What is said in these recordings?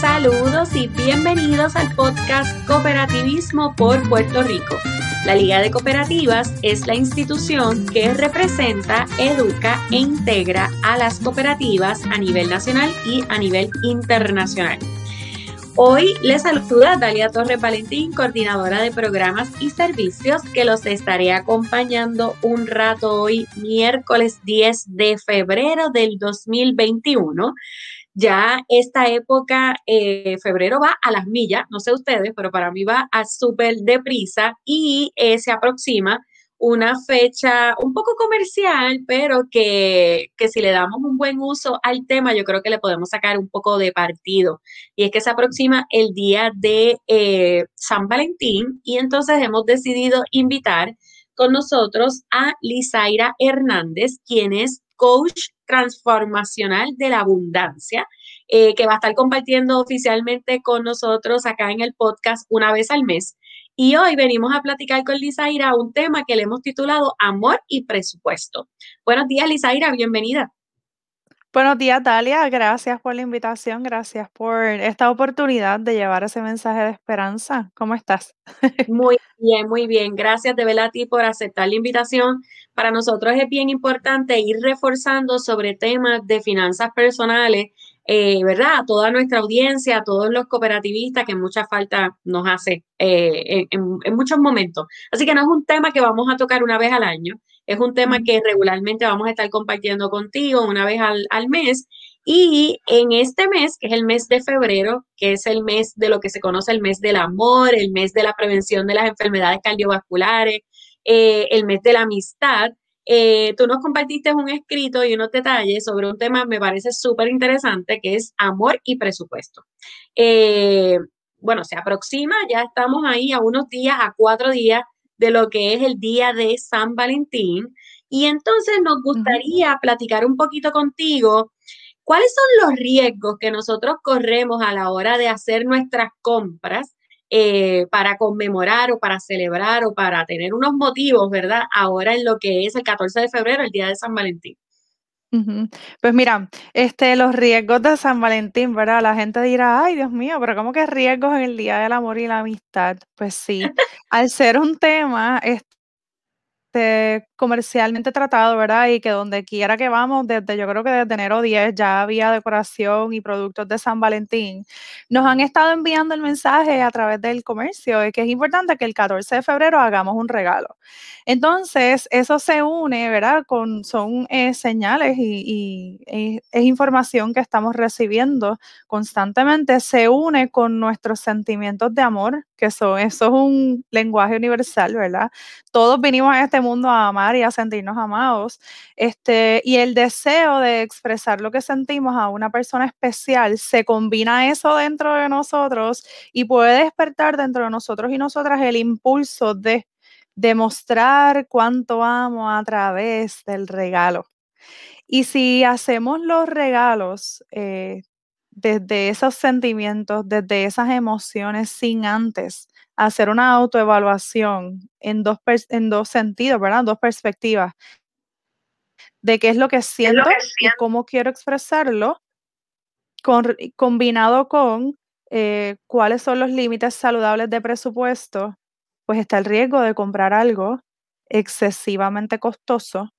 Saludos y bienvenidos al podcast Cooperativismo por Puerto Rico. La Liga de Cooperativas es la institución que representa, educa e integra a las cooperativas a nivel nacional y a nivel internacional. Hoy les saluda Dalia Torres Valentín, coordinadora de programas y servicios, que los estaré acompañando un rato hoy, miércoles 10 de febrero del 2021 ya esta época, eh, febrero va a las millas, no sé ustedes, pero para mí va a súper deprisa y eh, se aproxima una fecha un poco comercial, pero que, si le damos un buen uso al tema, yo creo que le podemos sacar un poco de partido. Y es que se aproxima el día de eh, San Valentín y entonces hemos decidido invitar con nosotros a Lizaira Hernández, quien es coach transformacional de la abundancia, eh, que va a estar compartiendo oficialmente con nosotros acá en el podcast una vez al mes. Y hoy venimos a platicar con Lizaira un tema que le hemos titulado Amor y Presupuesto. Buenos días, Lizaira, bienvenida. Buenos días, Dalia. Gracias por la invitación. Gracias por esta oportunidad de llevar ese mensaje de esperanza. ¿Cómo estás? Muy bien, muy bien. Gracias de verdad a ti por aceptar la invitación. Para nosotros es bien importante ir reforzando sobre temas de finanzas personales, eh, ¿verdad? A toda nuestra audiencia, a todos los cooperativistas que mucha falta nos hace eh, en, en muchos momentos. Así que no es un tema que vamos a tocar una vez al año es un tema que regularmente vamos a estar compartiendo contigo una vez al, mes. Y en este mes, que es el mes de febrero, que es el mes de lo que se conoce el mes del amor, el mes de la prevención de las enfermedades cardiovasculares, eh, el mes de la amistad, eh, tú nos compartiste un escrito y unos detalles sobre un tema me parece súper interesante, que es amor y presupuesto. Eh, bueno, se aproxima, ya estamos ahí a unos días, a cuatro días de lo que es el día de San Valentín. Y entonces nos gustaría platicar un poquito contigo cuáles son los riesgos que nosotros corremos a la hora de hacer nuestras compras eh, para conmemorar o para celebrar o para tener unos motivos, ¿verdad? Ahora en lo que es el 14 de febrero, el día de San Valentín. Pues mira, este, los riesgos de San Valentín, ¿verdad? La gente dirá, ay, Dios mío, pero ¿cómo que riesgos en el Día del Amor y la Amistad? Pues sí, al ser un tema, este, este, comercialmente tratado, ¿verdad? Y que donde quiera que vamos, desde yo creo que desde enero 10 ya había decoración y productos de San Valentín. Nos han estado enviando el mensaje a través del comercio de que es importante que el 14 de febrero hagamos un regalo. Entonces, eso se une, ¿verdad? Con, son eh, señales y, y es información que estamos recibiendo constantemente, se une con nuestros sentimientos de amor, que eso es un lenguaje universal, ¿verdad? Todos vinimos a este mundo a amar y a sentirnos amados, este, y el deseo de expresar lo que sentimos a una persona especial, se combina eso dentro de nosotros y puede despertar dentro de nosotros y nosotras el impulso de demostrar cuánto amo a través del regalo. Y si hacemos los regalos eh, desde esos sentimientos, desde esas emociones, sin antes hacer una autoevaluación en dos, en dos sentidos, ¿verdad? Dos perspectivas. De qué es lo que siento, y cómo quiero expresarlo, combinado con eh, cuáles son los límites saludables de presupuesto, pues está el riesgo de comprar algo excesivamente costoso,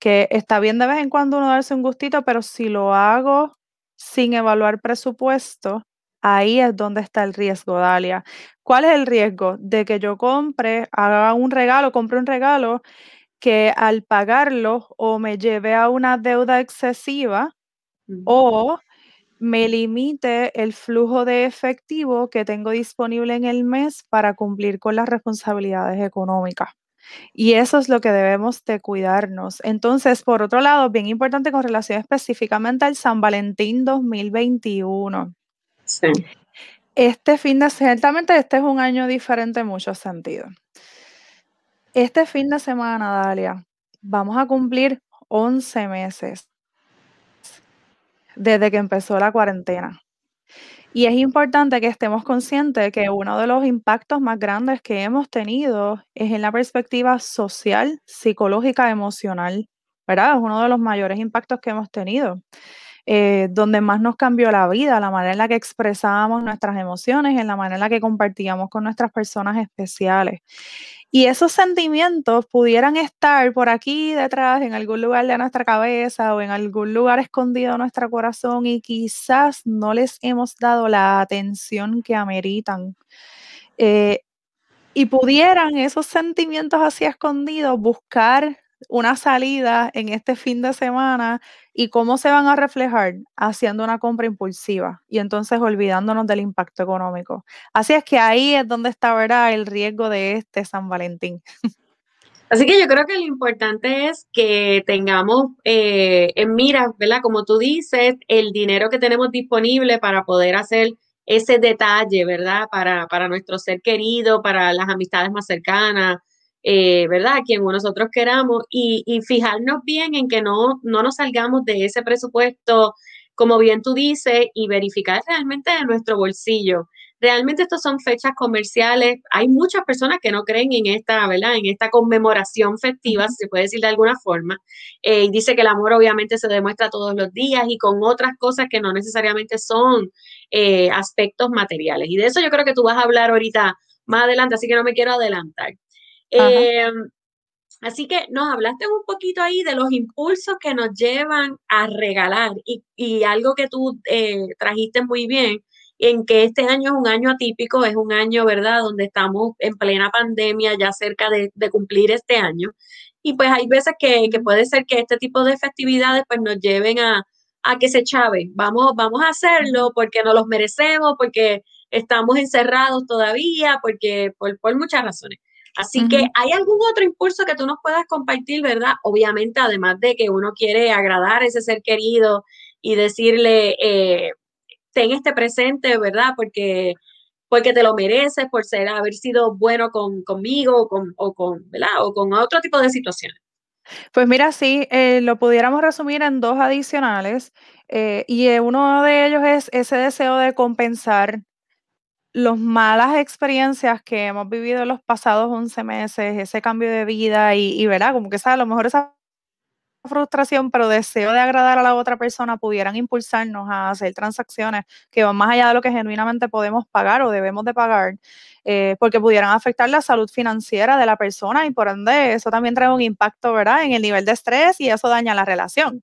que está bien de vez en cuando uno darse un gustito, pero si lo hago sin evaluar presupuesto, ahí es donde está el riesgo, Dalia. ¿Cuál es el riesgo? De que yo compre, haga un regalo, compre un regalo que al pagarlo o me lleve a una deuda excesiva o me limite el flujo de efectivo que tengo disponible en el mes para cumplir con las responsabilidades económicas. Y eso es lo que debemos de cuidarnos. Entonces, por otro lado, bien importante con relación específicamente al San Valentín 2021. Sí. Este fin de ciertamente este es un año diferente en muchos sentidos. Este fin de semana, Dalia, vamos a cumplir 11 meses desde que empezó la cuarentena. Y es importante que estemos conscientes que uno de los impactos más grandes que hemos tenido es en la perspectiva social, psicológica, emocional, ¿verdad? Es uno de los mayores impactos que hemos tenido. eh, donde más nos cambió la vida, la manera en la que expresábamos nuestras emociones, en la manera en la que compartíamos con nuestras personas especiales. Y esos sentimientos pudieran estar por aquí detrás, en algún lugar de nuestra cabeza o en algún lugar escondido en nuestro corazón y quizás no les hemos dado la atención que ameritan. Eh, y pudieran esos sentimientos así escondidos buscar una salida en este fin de semana y cómo se van a reflejar haciendo una compra impulsiva y entonces olvidándonos del impacto económico. Así es que ahí es donde está ¿verdad? el riesgo de este San Valentín. Así que yo creo que lo importante es que tengamos eh, en mira, ¿verdad? Como tú dices, el dinero que tenemos disponible para poder hacer ese detalle, ¿verdad? Para, para nuestro ser querido, para las amistades más cercanas, eh, ¿verdad? Quien nosotros queramos y, fijarnos bien en que no, no nos salgamos de ese presupuesto, como bien tú dices, y verificar realmente de nuestro bolsillo. Realmente estas son fechas comerciales. Hay muchas personas que no creen en esta, ¿verdad? En esta conmemoración festiva, si se puede decir de alguna forma. Eh, y dice que el amor obviamente se demuestra todos los días y con otras cosas que no necesariamente son eh, aspectos materiales. Y de eso yo creo que tú vas a hablar ahorita más adelante, así que no me quiero adelantar. Eh, así que nos hablaste un poquito ahí de los impulsos que nos llevan a regalar y, algo que tú eh, trajiste muy bien, en que este año es un año atípico, es un año, ¿verdad?, donde estamos en plena pandemia, ya cerca de, cumplir este año. Y pues hay veces que, puede ser que este tipo de festividades pues nos lleven a, que se chave. Vamos, vamos a hacerlo porque nos los merecemos, porque estamos encerrados todavía, porque por, por muchas razones. Así que, ¿hay algún otro impulso que tú nos puedas compartir, verdad? Obviamente, además de que uno quiere agradar a ese ser querido y decirle, eh, ten este presente, ¿verdad? Porque, porque te lo mereces por ser, haber sido bueno con, conmigo o con, o con, ¿verdad? O con otro tipo de situaciones. Pues mira, sí, eh, lo pudiéramos resumir en dos adicionales. Eh, y uno de ellos es ese deseo de compensar las malas experiencias que hemos vivido en los pasados 11 meses, ese cambio de vida y, y ¿verdad? Como que a lo mejor esa frustración, pero deseo de agradar a la otra persona pudieran impulsarnos a hacer transacciones que van más allá de lo que genuinamente podemos pagar o debemos de pagar, eh, porque pudieran afectar la salud financiera de la persona y por ende eso también trae un impacto, ¿verdad?, en el nivel de estrés y eso daña la relación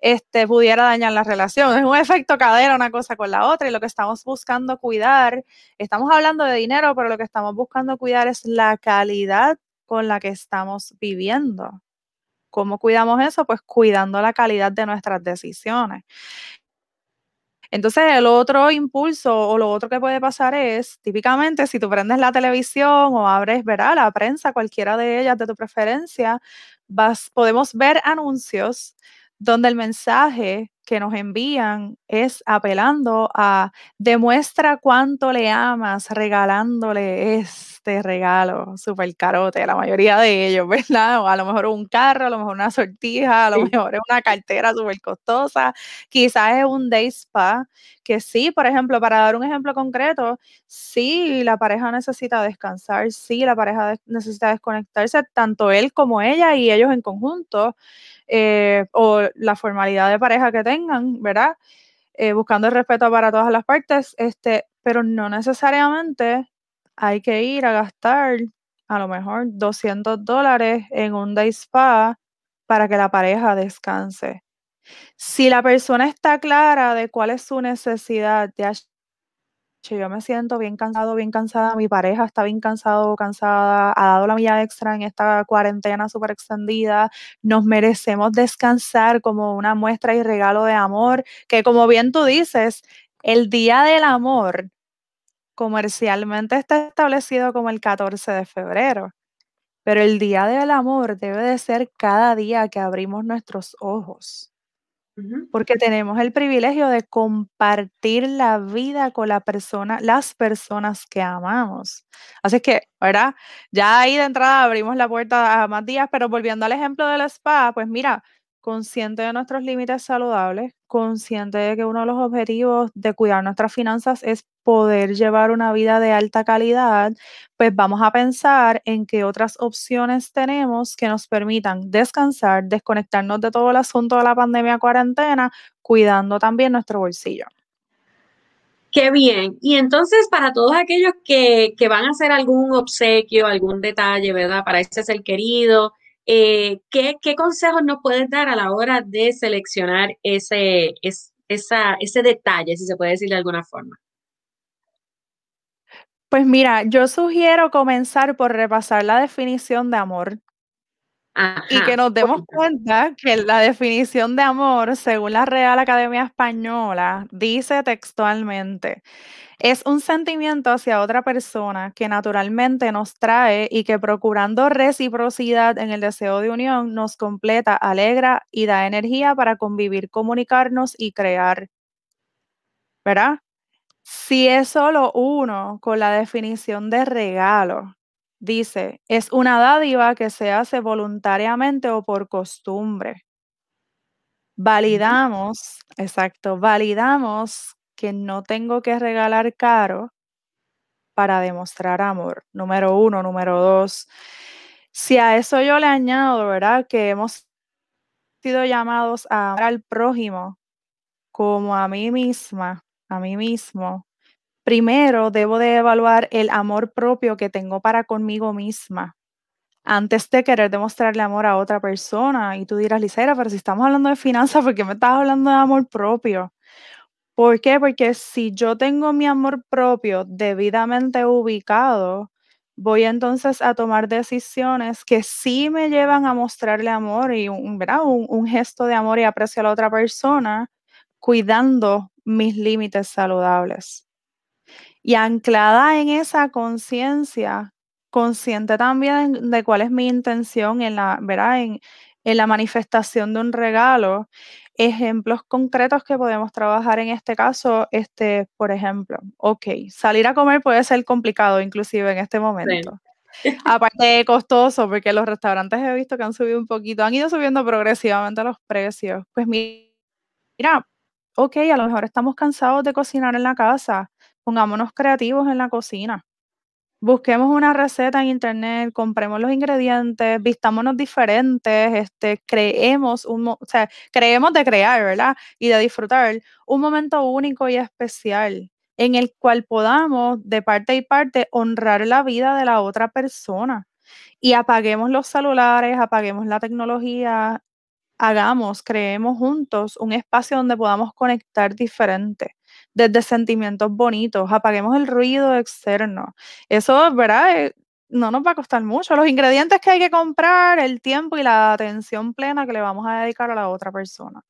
este, pudiera dañar la relación. Es un efecto cadera una cosa con la otra y lo que estamos buscando cuidar, estamos hablando de dinero, pero lo que estamos buscando cuidar es la calidad con la que estamos viviendo. ¿Cómo cuidamos eso? Pues cuidando la calidad de nuestras decisiones. Entonces, el otro impulso o lo otro que puede pasar es, típicamente, si tú prendes la televisión o abres, verá, la prensa, cualquiera de ellas de tu preferencia, vas, podemos ver anuncios donde el mensaje que nos envían es apelando a demuestra cuánto le amas regalándole este regalo súper carote, la mayoría de ellos, ¿verdad? O a lo mejor un carro, a lo mejor una sortija, a lo mejor es una cartera súper costosa, quizás es un day spa, que sí, por ejemplo, para dar un ejemplo concreto, sí, la pareja necesita descansar, sí, la pareja necesita desconectarse, tanto él como ella y ellos en conjunto. Eh, o la formalidad de pareja que tengan, ¿verdad? Eh, buscando el respeto para todas las partes, este, pero no necesariamente hay que ir a gastar a lo mejor 200 dólares en un day spa para que la pareja descanse. Si la persona está clara de cuál es su necesidad, de yo me siento bien cansado, bien cansada, mi pareja está bien cansado cansada, ha dado la milla extra en esta cuarentena súper extendida, nos merecemos descansar como una muestra y regalo de amor, que como bien tú dices, el Día del Amor comercialmente está establecido como el 14 de febrero, pero el Día del Amor debe de ser cada día que abrimos nuestros ojos porque tenemos el privilegio de compartir la vida con la persona, las personas que amamos. Así que, ¿verdad? Ya ahí de entrada abrimos la puerta a más días, pero volviendo al ejemplo del spa, pues mira, consciente de nuestros límites saludables, consciente de que uno de los objetivos de cuidar nuestras finanzas es poder llevar una vida de alta calidad, pues vamos a pensar en qué otras opciones tenemos que nos permitan descansar, desconectarnos de todo el asunto de la pandemia cuarentena, cuidando también nuestro bolsillo. Qué bien. Y entonces, para todos aquellos que, van a hacer algún obsequio, algún detalle, ¿verdad? Para ese ser querido, eh, ¿qué, consejos nos puedes dar a la hora de seleccionar ese, ese detalle, si se puede decir de alguna forma? Pues mira, yo sugiero comenzar por repasar la definición de amor. Y que nos demos cuenta que la definición de amor, según la Real Academia Española, dice textualmente, es un sentimiento hacia otra persona que naturalmente nos trae y que procurando reciprocidad en el deseo de unión nos completa, alegra y da energía para convivir, comunicarnos y crear. ¿Verdad? Si es solo uno con la definición de regalo, dice, es una dádiva que se hace voluntariamente o por costumbre. Validamos, exacto, validamos que no tengo que regalar caro para demostrar amor. Número uno, número dos. Si a eso yo le añado, ¿verdad? Que hemos sido llamados a amar al prójimo como a mí misma, a mí mismo, primero debo de evaluar el amor propio que tengo para conmigo misma antes de querer demostrarle amor a otra persona. Y tú dirás, Lisera, pero si estamos hablando de finanzas, ¿por qué me estás hablando de amor propio? ¿Por qué? Porque si yo tengo mi amor propio debidamente ubicado, voy entonces a tomar decisiones que sí me llevan a mostrarle amor y un, un gesto de amor y aprecio a la otra persona, cuidando mis límites saludables. Y anclada en esa conciencia, consciente también de cuál es mi intención en la, ¿verdad? En, en la manifestación de un regalo, ejemplos concretos que podemos trabajar en este caso, este, por ejemplo, ok, salir a comer puede ser complicado inclusive en este momento. Aparte de costoso, porque los restaurantes he visto que han subido un poquito, han ido subiendo progresivamente los precios. Pues mira, ok, a lo mejor estamos cansados de cocinar en la casa, pongámonos creativos en la cocina. Busquemos una receta en internet, compremos los ingredientes, vistámonos diferentes, este, creemos un, o sea, creemos de crear, ¿verdad? Y de disfrutar un momento único y especial en el cual podamos de parte y parte honrar la vida de la otra persona. Y apaguemos los celulares, apaguemos la tecnología, hagamos, creemos juntos un espacio donde podamos conectar diferente, desde sentimientos bonitos, apaguemos el ruido externo. Eso, ¿verdad? Eh, no nos va a costar mucho. Los ingredientes que hay que comprar, el tiempo y la atención plena que le vamos a dedicar a la otra persona.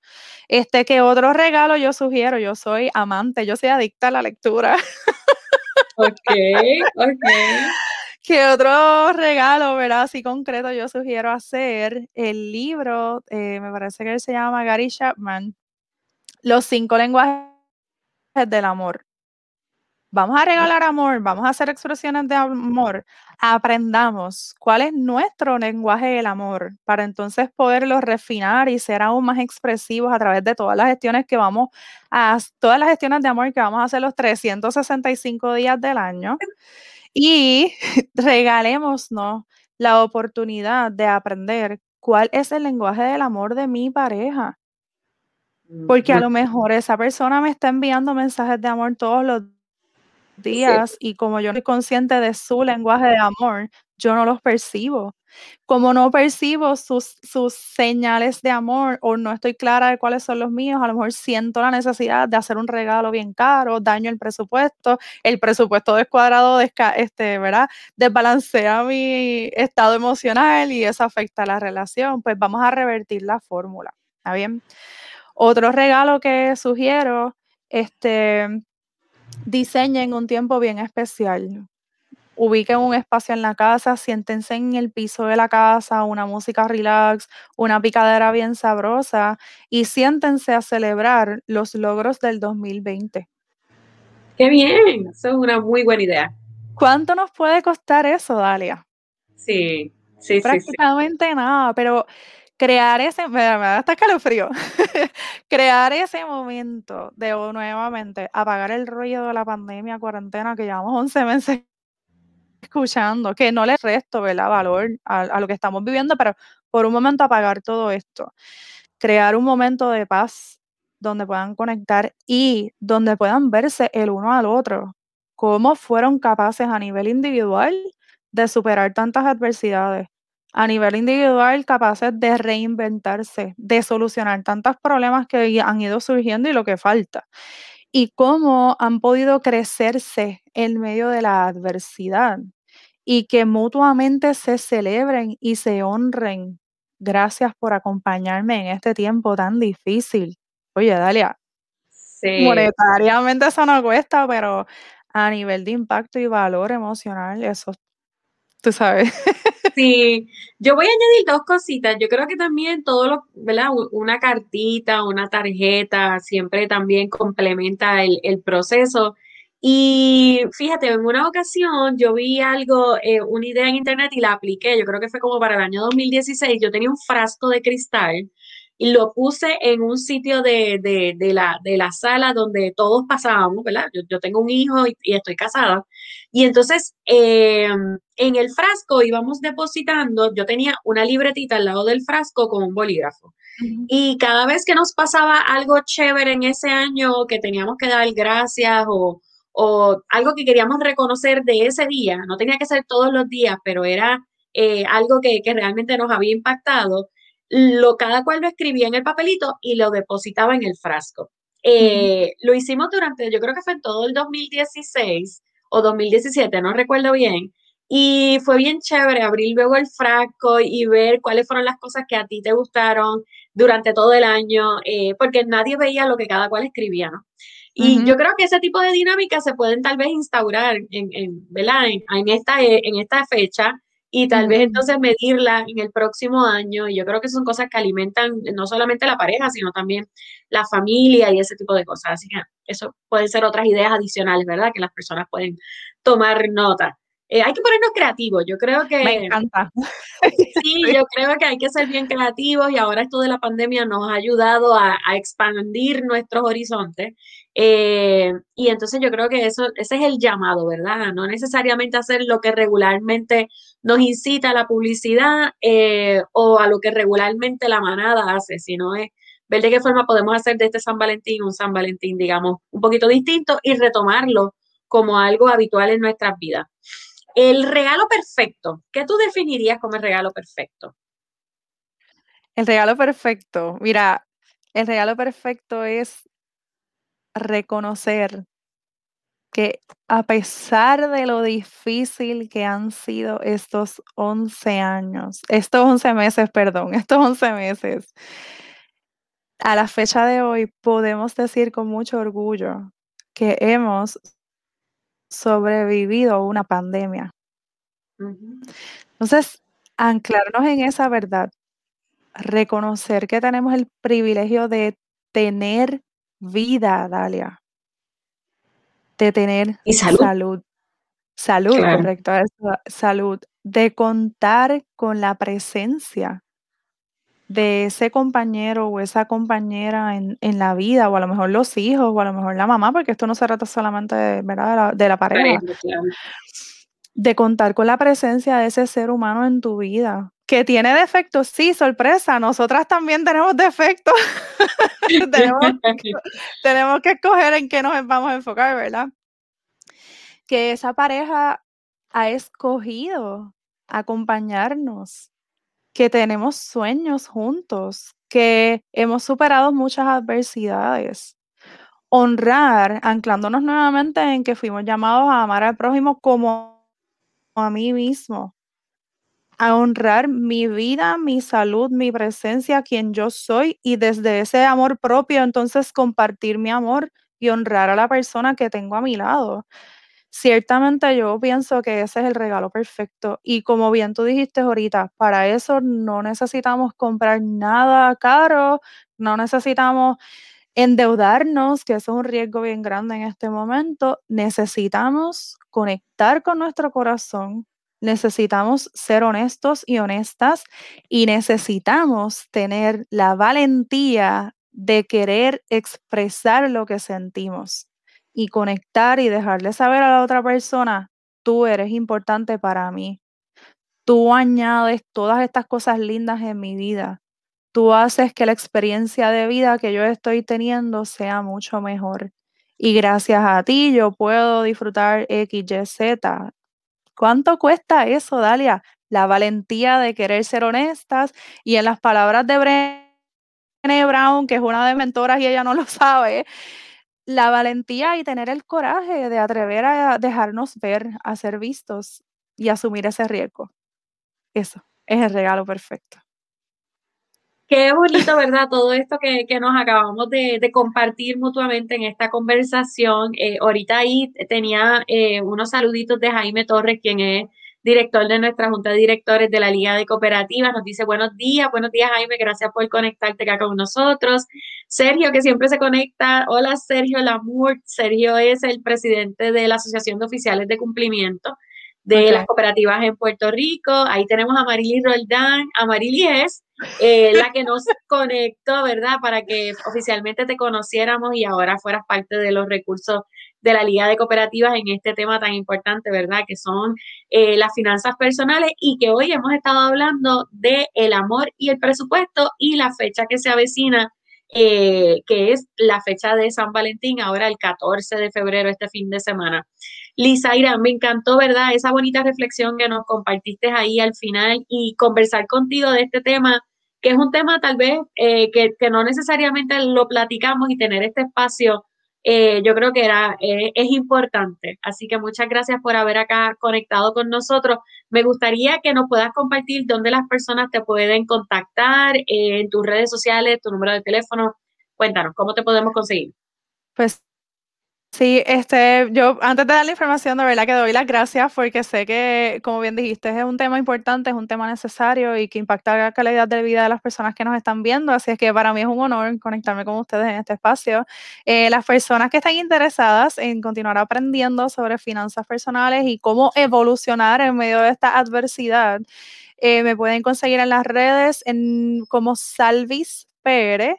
Este, que otro regalo yo sugiero, yo soy amante, yo soy adicta a la lectura. Ok, ok. ¿Qué otro regalo, verdad? Así concreto, yo sugiero hacer el libro, eh, me parece que él se llama Gary Chapman, Los cinco lenguajes del amor. Vamos a regalar amor, vamos a hacer expresiones de amor. Aprendamos cuál es nuestro lenguaje del amor para entonces poderlo refinar y ser aún más expresivos a través de todas las gestiones que vamos a, todas las gestiones de amor que vamos a hacer los 365 días del año y regalémonos la oportunidad de aprender cuál es el lenguaje del amor de mi pareja. Porque a lo mejor esa persona me está enviando mensajes de amor todos los días y como yo no soy consciente de su lenguaje de amor, yo no los percibo. Como no percibo sus, sus señales de amor o no estoy clara de cuáles son los míos, a lo mejor siento la necesidad de hacer un regalo bien caro, daño el presupuesto, el presupuesto descuadrado, este, ¿verdad? Desbalancea mi estado emocional y eso afecta la relación. Pues vamos a revertir la fórmula. ¿Está bien? Otro regalo que sugiero, este, diseñen un tiempo bien especial ubiquen un espacio en la casa, siéntense en el piso de la casa, una música relax, una picadera bien sabrosa y siéntense a celebrar los logros del 2020. Qué bien, eso es una muy buena idea. ¿Cuánto nos puede costar eso, Dalia? Sí, sí, Prácticamente sí, nada, pero crear ese, me, da hasta calofrío, crear ese momento de nuevamente apagar el ruido de la pandemia, cuarentena, que llevamos 11 meses escuchando, que no le resto. Valor a, lo que estamos viviendo, pero por un momento apagar todo esto. Crear un momento de paz donde puedan conectar y donde puedan verse el uno al otro, cómo fueron capaces a nivel individual de superar tantas adversidades, a nivel individual capaces de reinventarse, de solucionar tantos problemas que han ido surgiendo y lo que falta, y cómo han podido crecerse en medio de la adversidad y que mutuamente se celebren y se honren. Gracias por acompañarme en este tiempo tan difícil. Oye, Dalia, Sí. monetariamente eso no cuesta, pero a nivel de impacto y valor emocional, eso, tú sabes. Sí, yo voy a añadir dos cositas. Yo creo que también todo lo, ¿verdad? Una cartita, una tarjeta, siempre también complementa el, el proceso. Y fíjate, en una ocasión yo vi algo, eh, una idea en internet y la apliqué. Yo creo que fue como para el año 2016. Yo tenía un frasco de cristal y lo puse en un sitio de, de, de la, de la sala donde todos pasábamos, ¿verdad? Yo, yo tengo un hijo y, y estoy casada. Y entonces, eh, en el frasco íbamos depositando, yo tenía una libretita al lado del frasco con un bolígrafo. Y cada vez que nos pasaba algo chévere en ese año, que teníamos que dar gracias o, o algo que queríamos reconocer de ese día, no tenía que ser todos los días, pero era eh, algo que, que realmente nos había impactado, lo, cada cual lo escribía en el papelito y lo depositaba en el frasco. Eh, Lo hicimos durante, yo creo que fue en todo el 2016 o 2017, no recuerdo bien. Y fue bien chévere abrir luego el frasco y ver cuáles fueron las cosas que a ti te gustaron durante todo el año, eh, porque nadie veía lo que cada cual escribía, ¿no? Y yo creo que ese tipo de dinámicas se pueden tal vez instaurar en, en, ¿verdad? en, en esta, en esta fecha y tal vez entonces medirla en el próximo año. Y yo creo que son cosas que alimentan no solamente la pareja, sino también la familia y ese tipo de cosas. Así que eso pueden ser otras ideas adicionales, ¿verdad? Que las personas pueden tomar nota. Eh, hay que ponernos creativos. Yo creo Me que encanta. Sí, Sí. yo creo que hay que ser bien creativos y ahora esto de la pandemia nos ha ayudado a, a expandir nuestros horizontes. eh, y entonces yo creo que eso, ese es el llamado, ¿verdad? No necesariamente hacer lo que regularmente nos incita a la publicidad eh, o a lo que regularmente la manada hace, sino es ver de qué forma podemos hacer de este San Valentín un San Valentín, digamos, un poquito distinto y retomarlo como algo habitual en nuestras vidas. El regalo perfecto. ¿Qué tú definirías como el regalo perfecto? El regalo perfecto. Mira, el regalo perfecto es reconocer que a pesar de lo difícil que han sido estos 11 años, estos 11 meses, perdón, estos 11 meses, a la fecha de hoy podemos decir con mucho orgullo que hemos sobrevivido a una pandemia. Entonces, anclarnos en esa verdad, reconocer que tenemos el privilegio de tener vida, Dalia, de tener Y salud, salud, salud, claro. correcto, eso, salud, de contar con la presencia de ese compañero o esa compañera en, en la vida, o a lo mejor los hijos, o a lo mejor la mamá, porque esto no se trata solamente de, ¿verdad? de la, de la pareja, de contar con la presencia de ese ser humano en tu vida. Que tiene defectos, sí, sorpresa, nosotras también tenemos defectos. tenemos, que, tenemos que escoger en qué nos vamos a enfocar, ¿verdad? Que esa pareja ha escogido acompañarnos, que tenemos sueños juntos, que hemos superado muchas adversidades. Honrar, anclándonos nuevamente en que fuimos llamados a amar al prójimo como a mí mismo, a honrar mi vida, mi salud, mi presencia, quien yo soy y desde ese amor propio entonces compartir mi amor y honrar a la persona que tengo a mi lado. Ciertamente yo pienso que ese es el regalo perfecto y como bien tú dijiste ahorita, para eso no necesitamos comprar nada caro, no necesitamos endeudarnos, que eso es un riesgo bien grande en este momento, necesitamos conectar con nuestro corazón, necesitamos ser honestos y honestas y necesitamos tener la valentía de querer expresar lo que sentimos y conectar y dejarle saber a la otra persona, tú eres importante para mí. Tú añades todas estas cosas lindas en mi vida. tú haces que la experiencia de vida que yo estoy teniendo sea mucho mejor. Y gracias a ti yo puedo disfrutar X, Y, Z. ¿Cuánto cuesta eso, Dalia? La valentía de querer ser honestas y en las palabras de Brené Brown, que es una de mentoras y ella no lo sabe, la valentía y tener el coraje de atrever a dejarnos ver, a ser vistos y asumir ese riesgo. Eso es el regalo perfecto. Qué bonito, ¿verdad? Todo esto que, nos acabamos de, compartir mutuamente en esta conversación. Eh, ahorita ahí tenía eh, unos saluditos de Jaime Torres, quien es director de nuestra Junta de Directores de la Liga de Cooperativas. Nos dice buenos días, buenos días Jaime, gracias por conectarte acá con nosotros. Sergio, que siempre se conecta. Hola Sergio Lamour. Sergio es el presidente de la Asociación de Oficiales de Cumplimiento de las cooperativas en Puerto Rico. Ahí tenemos a Marily Roldán. Amarili es eh, la que nos conectó, ¿verdad? Para que oficialmente te conociéramos y ahora fueras parte de los recursos de la Liga de Cooperativas en este tema tan importante, ¿verdad? Que son eh, las finanzas personales y que hoy hemos estado hablando de el amor y el presupuesto y la fecha que se avecina, eh, que es la fecha de San Valentín, ahora el 14 de febrero, este fin de semana. Lizaira, me encantó, ¿verdad? Esa bonita reflexión que nos compartiste ahí al final y conversar contigo de este tema, que es un tema tal vez eh, que, no necesariamente lo platicamos y tener este espacio, eh, yo creo que era, eh, es importante. Así que muchas gracias por haber acá conectado con nosotros. Me gustaría que nos puedas compartir dónde las personas te pueden contactar en tus redes sociales, tu número de teléfono. Cuéntanos, ¿cómo te podemos conseguir? Pues Sí, este, yo antes de dar la información, de verdad que doy las gracias porque sé que, como bien dijiste, es un tema importante, es un tema necesario y que impacta la calidad de vida de las personas que nos están viendo. Así es que para mí es un honor conectarme con ustedes en este espacio. Eh, las personas que están interesadas en continuar aprendiendo sobre finanzas personales y cómo evolucionar en medio de esta adversidad, eh, me pueden conseguir en las redes en, como Salvis PR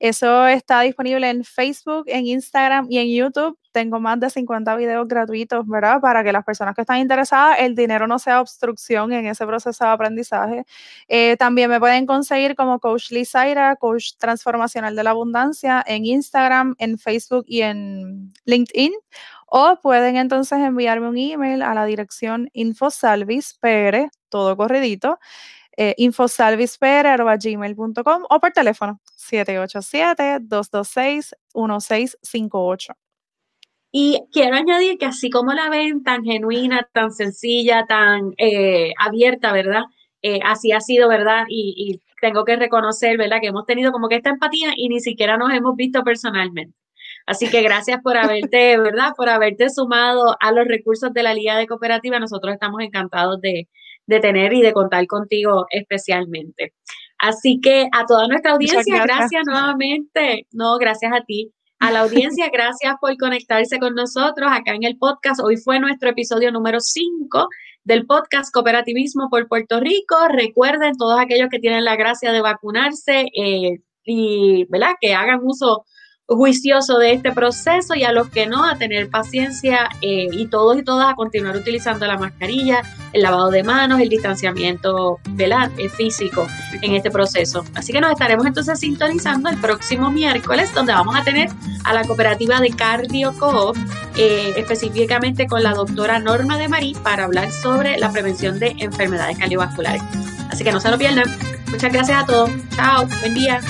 eso está disponible en Facebook, en Instagram y en YouTube. Tengo más de 50 videos gratuitos, ¿verdad? Para que las personas que están interesadas, el dinero no sea obstrucción en ese proceso de aprendizaje. Eh, también me pueden conseguir como Coach Lizaira, Coach Transformacional de la Abundancia, en Instagram, en Facebook y en LinkedIn. O pueden entonces enviarme un email a la dirección infosalvispr, todo corridito, eh, infosalvispr.gmail.com o por teléfono 787-226-1658. Y quiero añadir que así como la ven tan genuina, tan sencilla, tan eh, abierta, ¿verdad? Eh, así ha sido, ¿verdad? Y, y, tengo que reconocer, ¿verdad? Que hemos tenido como que esta empatía y ni siquiera nos hemos visto personalmente. Así que gracias por haberte, ¿verdad? Por haberte sumado a los recursos de la Liga de Cooperativa. Nosotros estamos encantados de, de tener y de contar contigo especialmente. Así que a toda nuestra audiencia, gracias. nuevamente. No, gracias a ti. A la audiencia, gracias por conectarse con nosotros acá en el podcast. Hoy fue nuestro episodio número 5 del podcast Cooperativismo por Puerto Rico. Recuerden, todos aquellos que tienen la gracia de vacunarse eh, y ¿verdad? que hagan uso juicioso de este proceso y a los que no, a tener paciencia eh, y todos y todas a continuar utilizando la mascarilla, el lavado de manos, el distanciamiento ¿verdad? Eh, físico en este proceso. Así que nos estaremos entonces sintonizando el próximo miércoles, donde vamos a tener a la cooperativa de Cardio Coop, eh, específicamente con la doctora Norma de Marí, para hablar sobre la prevención de enfermedades cardiovasculares. Así que no se lo pierdan. Muchas gracias a todos. Chao. Buen día.